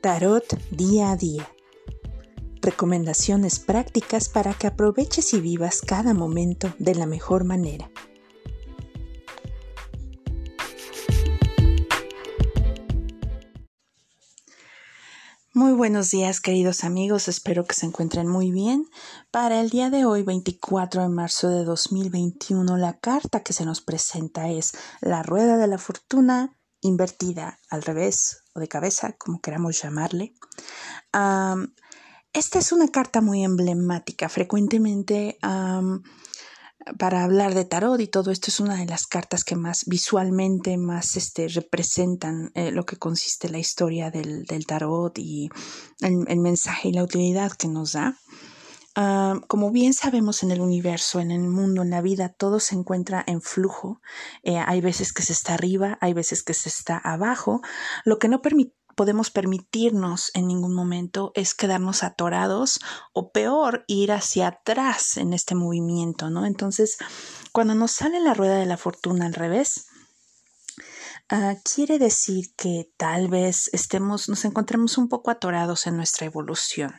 Tarot día a día. Recomendaciones prácticas para que aproveches y vivas cada momento de la mejor manera. Muy buenos días queridos amigos, espero que se encuentren muy bien. Para el día de hoy, 24 de marzo de 2021, la carta que se nos presenta es la rueda de la fortuna invertida al revés o de cabeza, como queramos llamarle. esta es una carta muy emblemática. Frecuentemente para hablar de tarot y todo esto es una de las cartas que más visualmente más este, representan eh, lo que consiste la historia del, tarot y el, mensaje y la utilidad que nos da. Ah, como bien sabemos en el universo, en el mundo, en la vida, todo se encuentra en flujo. Eh, hay veces que se está arriba, hay veces que se está abajo, lo que no podemos permitirnos en ningún momento es quedarnos atorados o peor, ir hacia atrás en este movimiento, ¿no? Entonces, cuando nos sale la rueda de la fortuna al revés, Ah, quiere decir que tal vez estemos, nos encontremos un poco atorados en nuestra evolución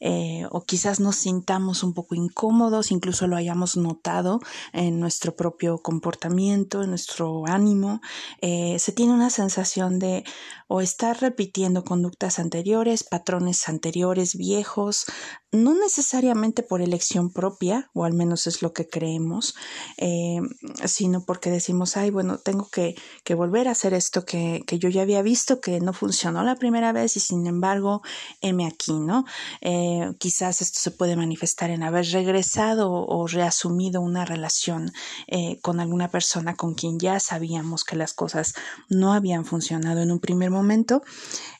eh, o quizás nos sintamos un poco incómodos, incluso lo hayamos notado en nuestro propio comportamiento, en nuestro ánimo. Eh, se tiene una sensación de o estar repitiendo conductas anteriores, patrones anteriores viejos, no necesariamente por elección propia, o al menos es lo que creemos, eh, sino porque decimos, ay, bueno, tengo que, que volver hacer esto que, que, yo ya había visto que no funcionó la primera vez y sin embargo, heme aquí, ¿no? Eh, quizás esto se puede manifestar en haber regresado o, reasumido una relación eh, con alguna persona con quien ya sabíamos que las cosas no habían funcionado en un primer momento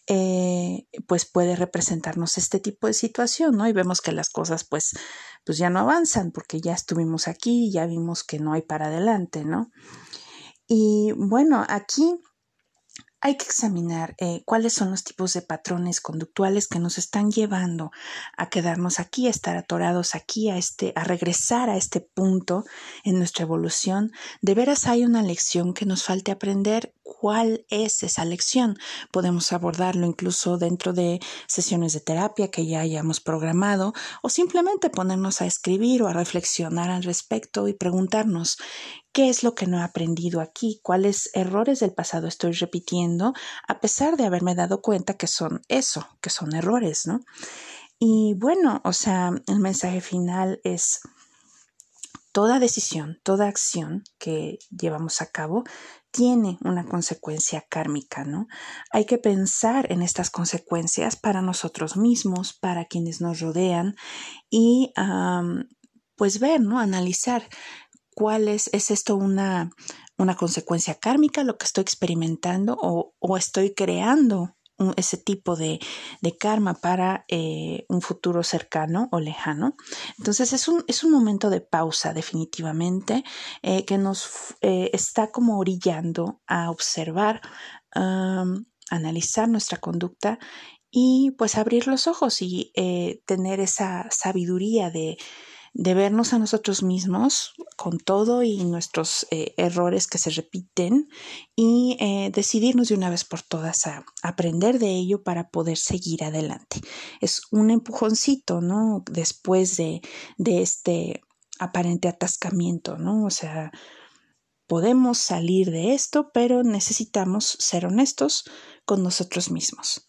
eh, pues puede representarnos este tipo de situación, ¿no? Y vemos que las cosas pues, pues ya no avanzan porque ya estuvimos aquí, ya vimos que no hay para adelante, ¿no? Y bueno, aquí hay que examinar eh, cuáles son los tipos de patrones conductuales que nos están llevando a quedarnos aquí, a estar atorados aquí, a este, a regresar a este punto en nuestra evolución. De veras hay una lección que nos falte aprender. ¿Cuál es esa lección? Podemos abordarlo incluso dentro de sesiones de terapia que ya hayamos programado o simplemente ponernos a escribir o a reflexionar al respecto y preguntarnos ¿Qué es lo que no he aprendido aquí? ¿Cuáles errores del pasado estoy repitiendo? A pesar de haberme dado cuenta que son eso, que son errores, ¿no? Y bueno, o sea, el mensaje final es toda decisión, toda acción que llevamos a cabo tiene una consecuencia kármica, ¿no? Hay que pensar en estas consecuencias para nosotros mismos, para quienes nos rodean y pues ver, ¿no? Analizar cuál es, es esto una, una consecuencia kármica, lo que estoy experimentando o, o estoy creando ese tipo de, de karma para eh, un futuro cercano o lejano. Entonces es un, es un momento de pausa definitivamente eh, que nos eh, está como orillando a observar, analizar nuestra conducta y pues abrir los ojos y tener esa sabiduría de de vernos a nosotros mismos con todo y nuestros eh, errores que se repiten y eh, decidirnos de una vez por todas a, aprender de ello para poder seguir adelante. Es un empujoncito, ¿no? Después de, de este aparente atascamiento, ¿no? O sea, podemos salir de esto, pero necesitamos ser honestos con nosotros mismos.